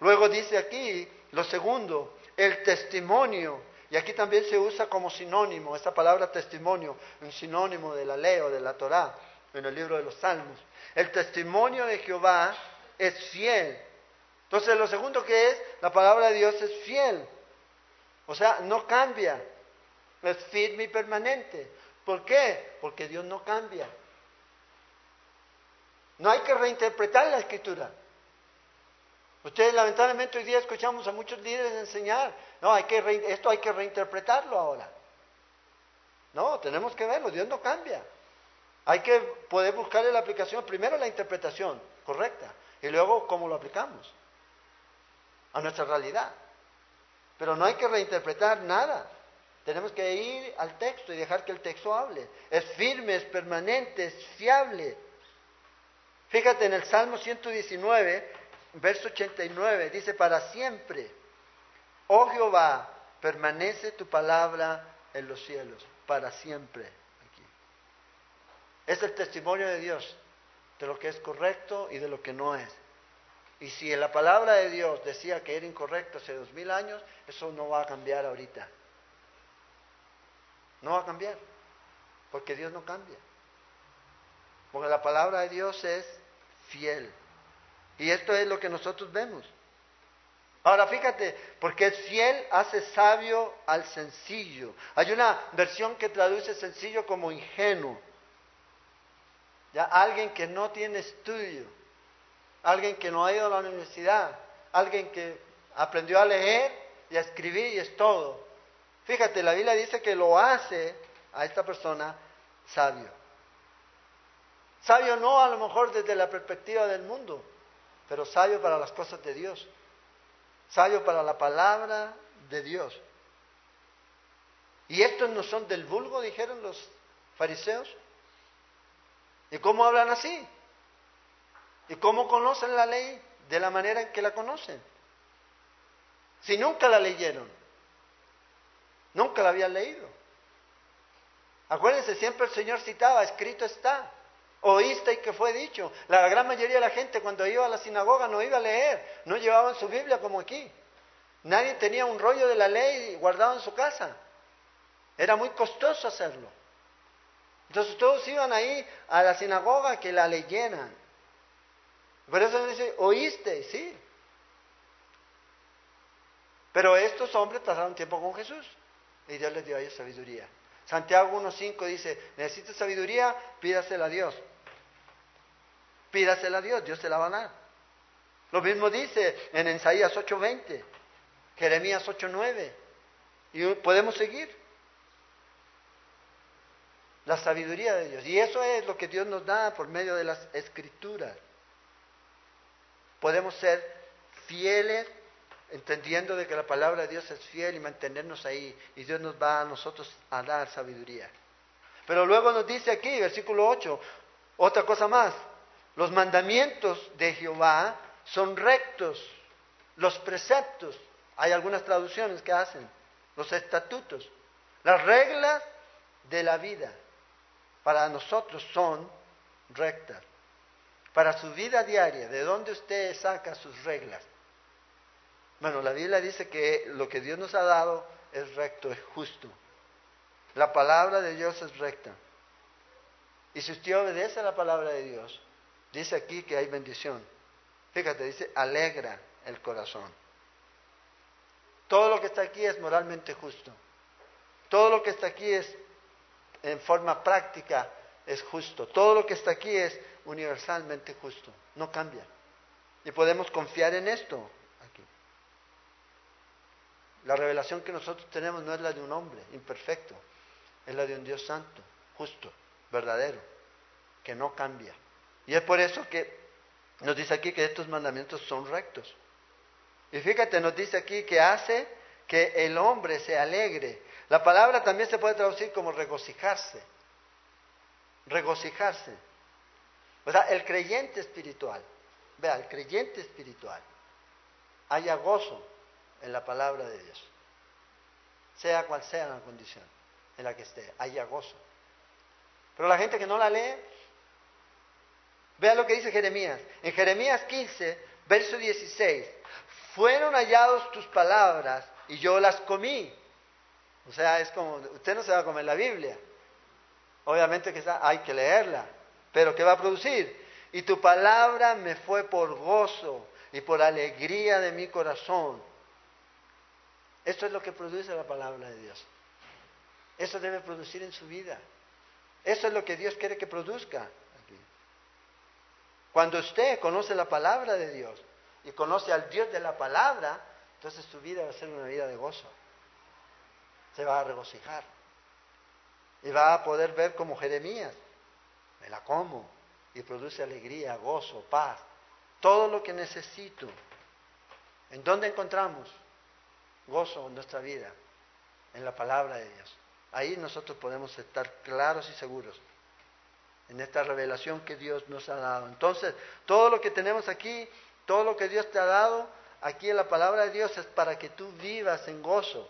Luego dice aquí, lo segundo, el testimonio. Y aquí también se usa como sinónimo, esta palabra testimonio, un sinónimo de la ley o de la Torá, en el libro de los Salmos. El testimonio de Jehová es fiel. Entonces lo segundo que es, la palabra de Dios es fiel. O sea, no cambia. Es firme y permanente. ¿Por qué? Porque Dios no cambia. No hay que reinterpretar la escritura. Ustedes lamentablemente hoy día escuchamos a muchos líderes enseñar, no, hay que esto hay que reinterpretarlo ahora. No, tenemos que verlo, Dios no cambia. Hay que poder buscarle la aplicación, primero la interpretación correcta y luego cómo lo aplicamos a nuestra realidad. Pero no hay que reinterpretar nada. Tenemos que ir al texto y dejar que el texto hable. Es firme, es permanente, es fiable. Fíjate en el Salmo 119, verso 89, dice, para siempre, oh Jehová, permanece tu palabra en los cielos, para siempre. Aquí. Es el testimonio de Dios de lo que es correcto y de lo que no es. Y si la palabra de Dios decía que era incorrecto hace dos mil años, eso no va a cambiar ahorita. No va a cambiar, porque Dios no cambia. Porque la palabra de Dios es fiel. Y esto es lo que nosotros vemos. Ahora fíjate, porque es fiel hace sabio al sencillo. Hay una versión que traduce sencillo como ingenuo. Ya alguien que no tiene estudio, alguien que no ha ido a la universidad, alguien que aprendió a leer y a escribir y es todo. Fíjate, la Biblia dice que lo hace a esta persona sabio. Sabio no a lo mejor desde la perspectiva del mundo, pero sabio para las cosas de Dios. Sabio para la palabra de Dios. Y estos no son del vulgo, dijeron los fariseos. ¿Y cómo hablan así? ¿Y cómo conocen la ley de la manera en que la conocen? Si nunca la leyeron, nunca la habían leído. Acuérdense, siempre el Señor citaba, escrito está, oíste y que fue dicho. La gran mayoría de la gente cuando iba a la sinagoga no iba a leer, no llevaban su Biblia como aquí. Nadie tenía un rollo de la ley guardado en su casa. Era muy costoso hacerlo. Entonces todos iban ahí a la sinagoga que la leyeran. Por eso dice, oíste, sí. Pero estos hombres pasaron tiempo con Jesús y Dios les dio a ellos sabiduría. Santiago 1.5 dice, necesitas sabiduría, pídasela a Dios. Pídasela a Dios, Dios te la va a dar. Lo mismo dice en Isaías 8.20, Jeremías 8.9. Y podemos seguir la sabiduría de Dios. Y eso es lo que Dios nos da por medio de las escrituras. Podemos ser fieles entendiendo de que la palabra de Dios es fiel y mantenernos ahí. Y Dios nos va a nosotros a dar sabiduría. Pero luego nos dice aquí, versículo 8, otra cosa más. Los mandamientos de Jehová son rectos. Los preceptos, hay algunas traducciones que hacen. Los estatutos. Las reglas de la vida para nosotros son rectas. Para su vida diaria, ¿de dónde usted saca sus reglas? Bueno, la Biblia dice que lo que Dios nos ha dado es recto, es justo. La palabra de Dios es recta. Y si usted obedece a la palabra de Dios, dice aquí que hay bendición. Fíjate, dice, alegra el corazón. Todo lo que está aquí es moralmente justo. Todo lo que está aquí es en forma práctica es justo. Todo lo que está aquí es universalmente justo, no cambia. Y podemos confiar en esto aquí. La revelación que nosotros tenemos no es la de un hombre imperfecto, es la de un Dios santo, justo, verdadero, que no cambia. Y es por eso que nos dice aquí que estos mandamientos son rectos. Y fíjate, nos dice aquí que hace que el hombre se alegre la palabra también se puede traducir como regocijarse. Regocijarse. O sea, el creyente espiritual, vea, el creyente espiritual, haya gozo en la palabra de Dios. Sea cual sea la condición en la que esté, haya gozo. Pero la gente que no la lee, vea lo que dice Jeremías. En Jeremías 15, verso 16, fueron hallados tus palabras y yo las comí. O sea, es como, usted no se va a comer la Biblia. Obviamente que hay que leerla, pero ¿qué va a producir? Y tu palabra me fue por gozo y por alegría de mi corazón. Esto es lo que produce la palabra de Dios. Eso debe producir en su vida. Eso es lo que Dios quiere que produzca. Cuando usted conoce la palabra de Dios y conoce al Dios de la palabra, entonces su vida va a ser una vida de gozo se va a regocijar. Y va a poder ver como Jeremías, me la como y produce alegría, gozo, paz, todo lo que necesito. ¿En dónde encontramos gozo en nuestra vida? En la palabra de Dios. Ahí nosotros podemos estar claros y seguros en esta revelación que Dios nos ha dado. Entonces, todo lo que tenemos aquí, todo lo que Dios te ha dado, aquí en la palabra de Dios es para que tú vivas en gozo.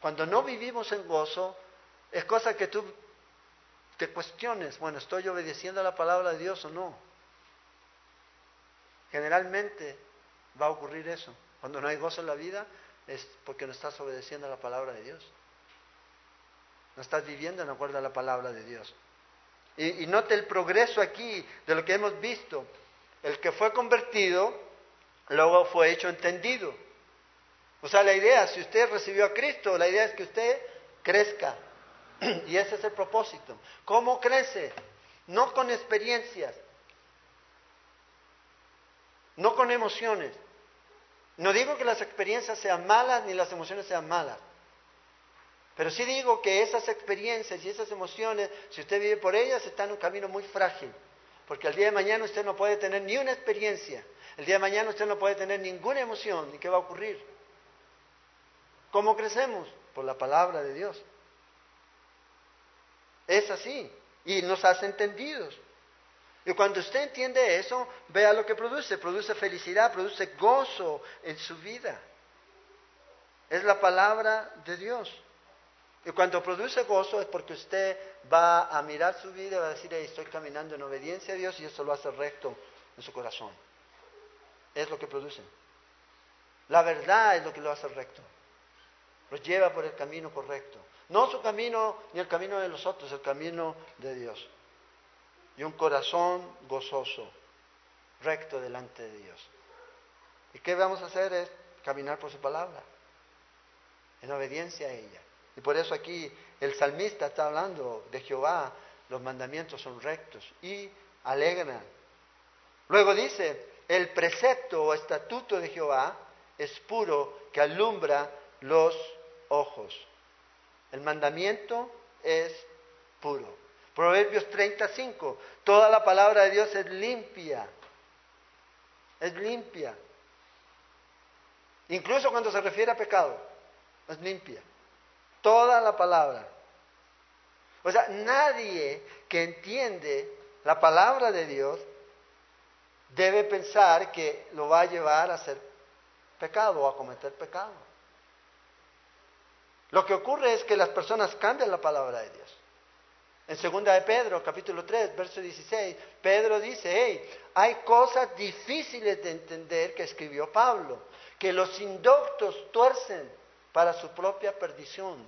Cuando no vivimos en gozo, es cosa que tú te cuestiones, bueno, ¿estoy obedeciendo a la palabra de Dios o no? Generalmente va a ocurrir eso. Cuando no hay gozo en la vida es porque no estás obedeciendo a la palabra de Dios. No estás viviendo en acuerdo a la palabra de Dios. Y, y note el progreso aquí de lo que hemos visto. El que fue convertido, luego fue hecho entendido. O sea, la idea, si usted recibió a Cristo, la idea es que usted crezca, y ese es el propósito. ¿Cómo crece? No con experiencias, no con emociones. No digo que las experiencias sean malas ni las emociones sean malas. Pero sí digo que esas experiencias y esas emociones, si usted vive por ellas, está en un camino muy frágil. Porque el día de mañana usted no puede tener ni una experiencia. El día de mañana usted no puede tener ninguna emoción. ¿Y qué va a ocurrir? ¿Cómo crecemos? Por la palabra de Dios. Es así. Y nos hace entendidos. Y cuando usted entiende eso, vea lo que produce. Produce felicidad, produce gozo en su vida. Es la palabra de Dios. Y cuando produce gozo es porque usted va a mirar su vida y va a decir, estoy caminando en obediencia a Dios y eso lo hace recto en su corazón. Es lo que produce. La verdad es lo que lo hace recto. Lo lleva por el camino correcto. No su camino ni el camino de los otros, el camino de Dios. Y un corazón gozoso, recto delante de Dios. ¿Y qué vamos a hacer? Es caminar por su palabra, en obediencia a ella. Y por eso aquí el salmista está hablando de Jehová, los mandamientos son rectos y alegran. Luego dice, el precepto o estatuto de Jehová es puro que alumbra los ojos. El mandamiento es puro. Proverbios 35, toda la palabra de Dios es limpia. Es limpia. Incluso cuando se refiere a pecado, es limpia. Toda la palabra. O sea, nadie que entiende la palabra de Dios debe pensar que lo va a llevar a hacer pecado o a cometer pecado. Lo que ocurre es que las personas cambian la palabra de Dios. En segunda de Pedro, capítulo 3, verso 16, Pedro dice, hey, hay cosas difíciles de entender que escribió Pablo, que los indoctos tuercen para su propia perdición.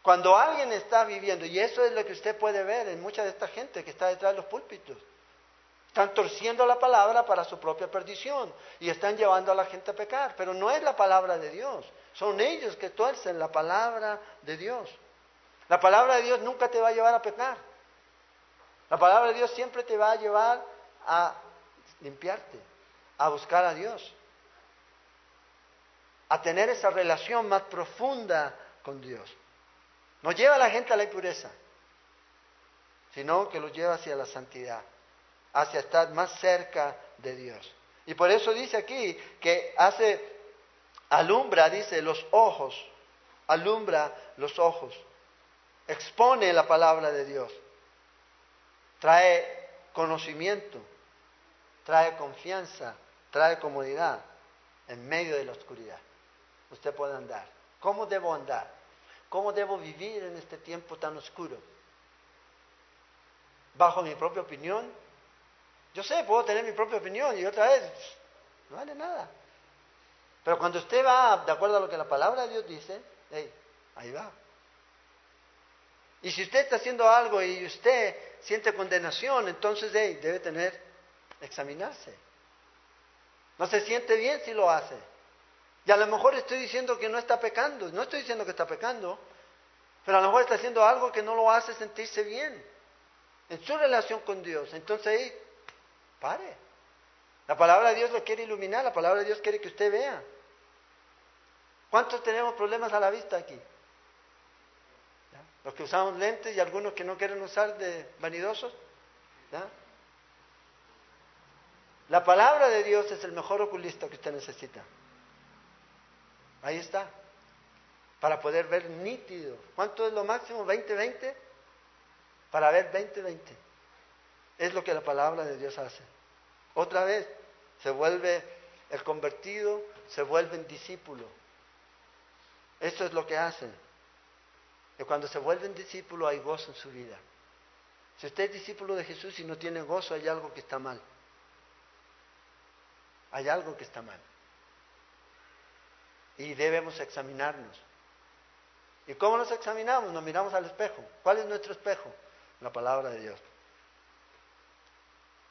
Cuando alguien está viviendo, y eso es lo que usted puede ver en mucha de esta gente que está detrás de los púlpitos, están torciendo la palabra para su propia perdición y están llevando a la gente a pecar, pero no es la palabra de Dios. Son ellos que tuercen la palabra de Dios. La palabra de Dios nunca te va a llevar a pecar. La palabra de Dios siempre te va a llevar a limpiarte, a buscar a Dios, a tener esa relación más profunda con Dios. No lleva a la gente a la impureza, sino que los lleva hacia la santidad, hacia estar más cerca de Dios. Y por eso dice aquí que hace alumbra, dice, los ojos, alumbra los ojos, expone la palabra de Dios, trae conocimiento, trae confianza, trae comodidad en medio de la oscuridad. Usted puede andar. ¿Cómo debo andar? ¿Cómo debo vivir en este tiempo tan oscuro? Bajo mi propia opinión. Yo sé, puedo tener mi propia opinión y otra vez, no vale nada. Pero cuando usted va de acuerdo a lo que la palabra de Dios dice, ahí va. Y si usted está haciendo algo y usted siente condenación, entonces debe tener, examinarse. No se siente bien si lo hace. Y a lo mejor estoy diciendo que no está pecando, no estoy diciendo que está pecando, pero a lo mejor está haciendo algo que no lo hace sentirse bien en su relación con Dios. Entonces ahí, pare. La palabra de Dios lo quiere iluminar, la palabra de Dios quiere que usted vea. ¿Cuántos tenemos problemas a la vista aquí? Los que usamos lentes y algunos que no quieren usar de vanidosos. La palabra de Dios es el mejor oculista que usted necesita. Ahí está. Para poder ver nítido. ¿Cuánto es lo máximo? ¿20-20? Para ver 20-20. Es lo que la palabra de Dios hace. Otra vez, se vuelve el convertido, se vuelve en discípulo. Esto es lo que hacen. Y cuando se vuelven discípulos hay gozo en su vida. Si usted es discípulo de Jesús y no tiene gozo, hay algo que está mal. Hay algo que está mal. Y debemos examinarnos. ¿Y cómo nos examinamos? Nos miramos al espejo. ¿Cuál es nuestro espejo? La palabra de Dios.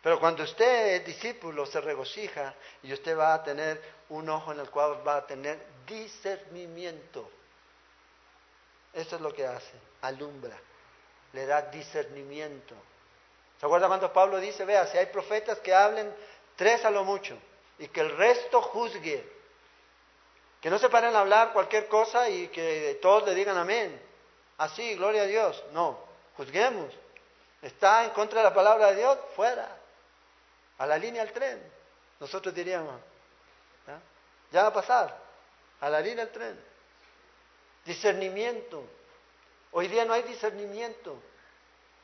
Pero cuando usted es discípulo, se regocija y usted va a tener un ojo en el cual va a tener discernimiento. Eso es lo que hace, alumbra, le da discernimiento. ¿Se acuerda cuando Pablo dice, vea, si hay profetas que hablen tres a lo mucho y que el resto juzgue? Que no se paren a hablar cualquier cosa y que todos le digan amén. Así, gloria a Dios. No, juzguemos. Está en contra de la palabra de Dios, fuera. A la línea del tren. Nosotros diríamos, ya va a pasar. A la línea del tren. Discernimiento. Hoy día no hay discernimiento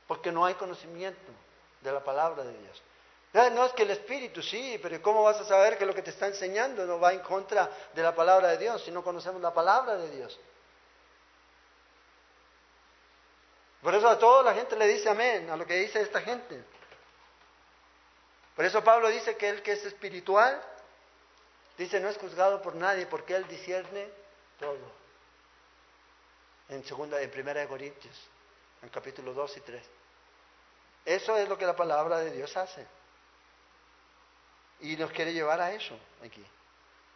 porque no hay conocimiento de la palabra de Dios. No es que el Espíritu, sí, pero ¿cómo vas a saber que lo que te está enseñando no va en contra de la palabra de Dios si no conocemos la palabra de Dios? Por eso a toda la gente le dice amén a lo que dice esta gente. Por eso Pablo dice que el que es espiritual, dice no es juzgado por nadie porque él discierne todo. En segunda, en primera de Corintios, en capítulo 2 y 3. Eso es lo que la palabra de Dios hace. Y nos quiere llevar a eso aquí.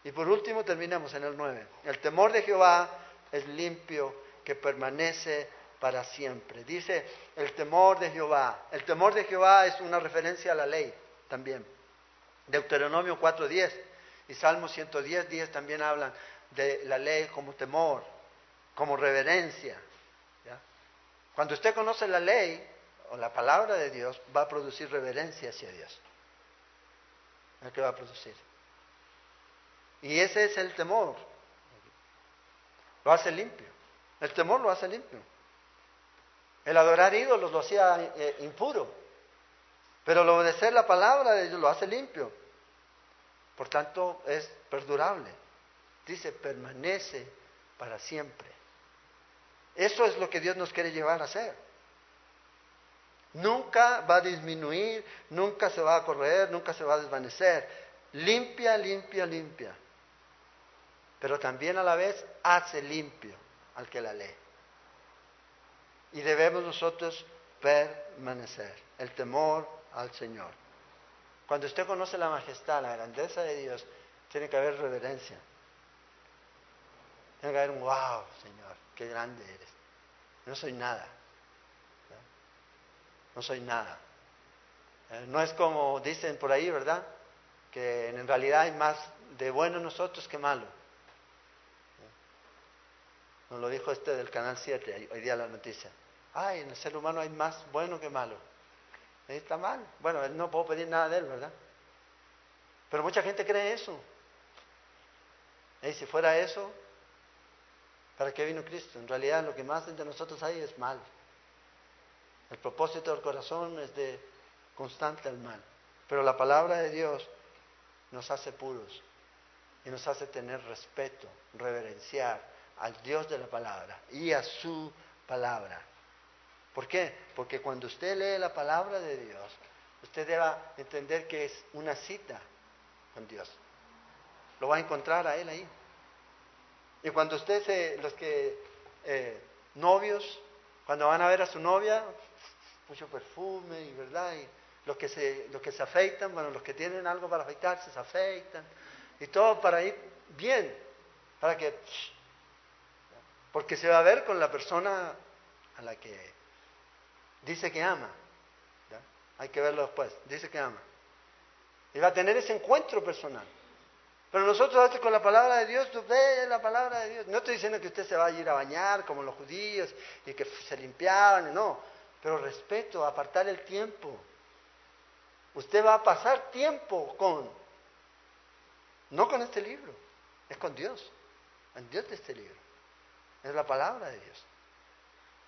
Y por último terminamos en el 9. El temor de Jehová es limpio, que permanece para siempre. Dice el temor de Jehová. El temor de Jehová es una referencia a la ley también. Deuteronomio 4.10 y Salmo 110, también hablan de la ley como temor, como reverencia. Cuando usted conoce la ley o la palabra de Dios, va a producir reverencia hacia Dios el que va a producir. Y ese es el temor. Lo hace limpio. El temor lo hace limpio. El adorar ídolos lo hacía eh, impuro. Pero el obedecer la palabra de Dios lo hace limpio. Por tanto, es perdurable. Dice, permanece para siempre. Eso es lo que Dios nos quiere llevar a hacer. Nunca va a disminuir, nunca se va a correr, nunca se va a desvanecer. Limpia, limpia, limpia. Pero también a la vez hace limpio al que la lee. Y debemos nosotros permanecer. El temor al Señor. Cuando usted conoce la majestad, la grandeza de Dios, tiene que haber reverencia. Tiene que haber un wow, Señor, qué grande eres. No soy nada no soy nada. Eh, no es como dicen por ahí, ¿verdad? Que en realidad hay más de bueno en nosotros que malo. Nos lo dijo este del Canal 7, hoy día la noticia. Ay, en el ser humano hay más bueno que malo. Está mal. Bueno, no puedo pedir nada de él, ¿verdad? Pero mucha gente cree eso. Y si fuera eso, ¿para qué vino Cristo? En realidad lo que más entre nosotros hay es mal. El propósito del corazón es de constante el mal. Pero la palabra de Dios nos hace puros y nos hace tener respeto, reverenciar al Dios de la palabra y a su palabra. ¿Por qué? Porque cuando usted lee la palabra de Dios, usted debe entender que es una cita con Dios. Lo va a encontrar a Él ahí. Y cuando usted se, los que eh, novios, cuando van a ver a su novia, mucho perfume y verdad, y los que se, los que se afeitan, bueno, los que tienen algo para afeitarse se afeitan, y todo para ir bien, para que, porque se va a ver con la persona a la que dice que ama, hay que verlo después, dice que ama, y va a tener ese encuentro personal. Pero nosotros con la palabra de Dios, ves la palabra de Dios. No estoy diciendo que usted se va a ir a bañar como los judíos y que se limpiaban, no pero respeto, apartar el tiempo. Usted va a pasar tiempo con, no con este libro, es con Dios, en Dios de este libro. Es la palabra de Dios.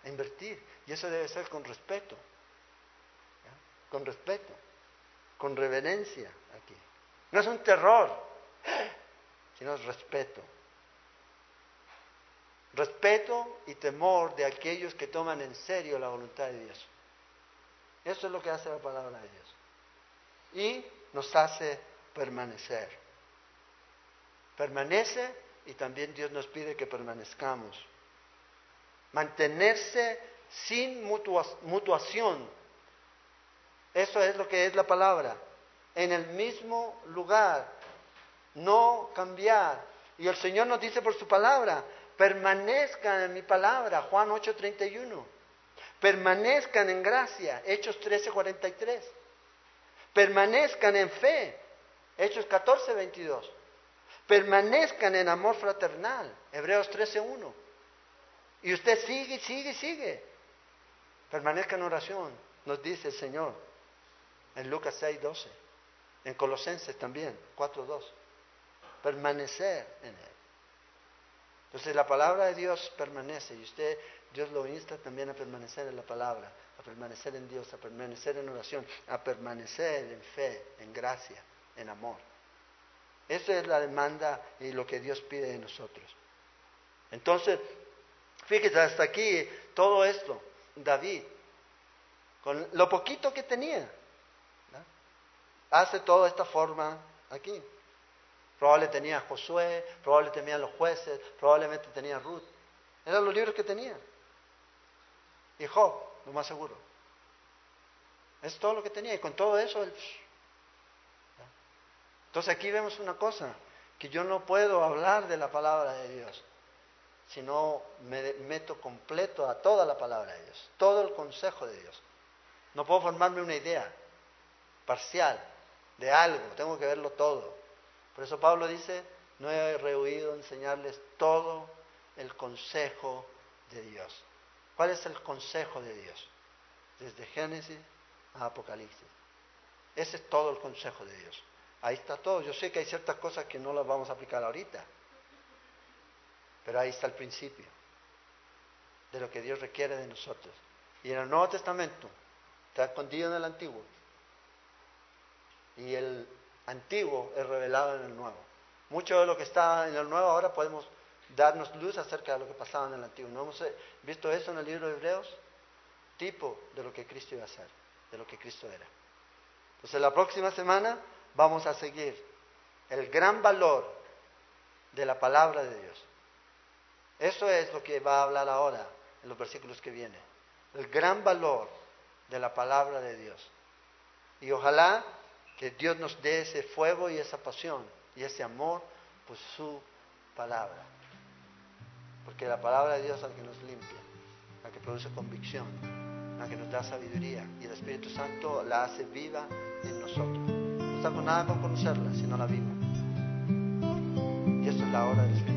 Invertir. Y eso debe ser con respeto. Con respeto. Con reverencia aquí. No es un terror, sino es respeto. respeto y temor de aquellos que toman en serio la voluntad de Dios. Eso es lo que hace la palabra de Dios. Y nos hace permanecer. Permanece y también Dios nos pide que permanezcamos. Mantenerse sin mutuación. Eso es lo que es la palabra. En el mismo lugar. No cambiar. Y el Señor nos dice por su palabra, permanezcan en mi palabra, Juan 8:31. Permanezcan en gracia, Hechos 13:43. Permanezcan en fe, Hechos 14:22. Permanezcan en amor fraternal, Hebreos 13:1. Y usted sigue, sigue, sigue. Permanezca en oración, nos dice el Señor en Lucas 6:12. En Colosenses también, 4:2. Permanecer en Él. Entonces la palabra de Dios permanece y usted, Dios lo insta también a permanecer en la palabra, a permanecer en Dios, a permanecer en oración, a permanecer en fe, en gracia, en amor. Esa es la demanda y lo que Dios pide de nosotros. Entonces, fíjese, hasta aquí todo esto, David, con lo poquito que tenía, hace toda esta forma aquí. Probablemente tenía Josué, probablemente tenía los jueces, probablemente tenía Ruth. Eran los libros que tenía. Y Job, lo más seguro. Es todo lo que tenía. Y con todo eso, entonces aquí vemos una cosa, que yo no puedo hablar de la palabra de Dios, sino me meto completo a toda la palabra de Dios, todo el consejo de Dios. No puedo formarme una idea parcial de algo, tengo que verlo todo. Por eso Pablo dice, no he rehuido enseñarles todo el consejo de Dios. ¿Cuál es el consejo de Dios? Desde Génesis a Apocalipsis. Ese es todo el consejo de Dios. Ahí está todo. Yo sé que hay ciertas cosas que no las vamos a aplicar ahorita, pero ahí está el principio de lo que Dios requiere de nosotros. Y en el Nuevo Testamento está escondido en el Antiguo. Y el antiguo es revelado en el nuevo. Mucho de lo que está en el nuevo ahora podemos darnos luz acerca de lo que pasaba en el antiguo. ¿No hemos visto eso en el libro de Hebreos? Tipo de lo que Cristo iba a hacer, de lo que Cristo era. Entonces la próxima semana vamos a seguir el gran valor de la palabra de Dios. Eso es lo que va a hablar ahora en los versículos que vienen. El gran valor de la palabra de Dios. Y ojalá que Dios nos dé ese fuego y esa pasión y ese amor por su palabra. Porque la palabra de Dios es la que nos limpia, la que produce convicción, la que nos da sabiduría. Y el Espíritu Santo la hace viva en nosotros. No estamos nada con conocerla, sino la viva. Y esto es la hora del Espíritu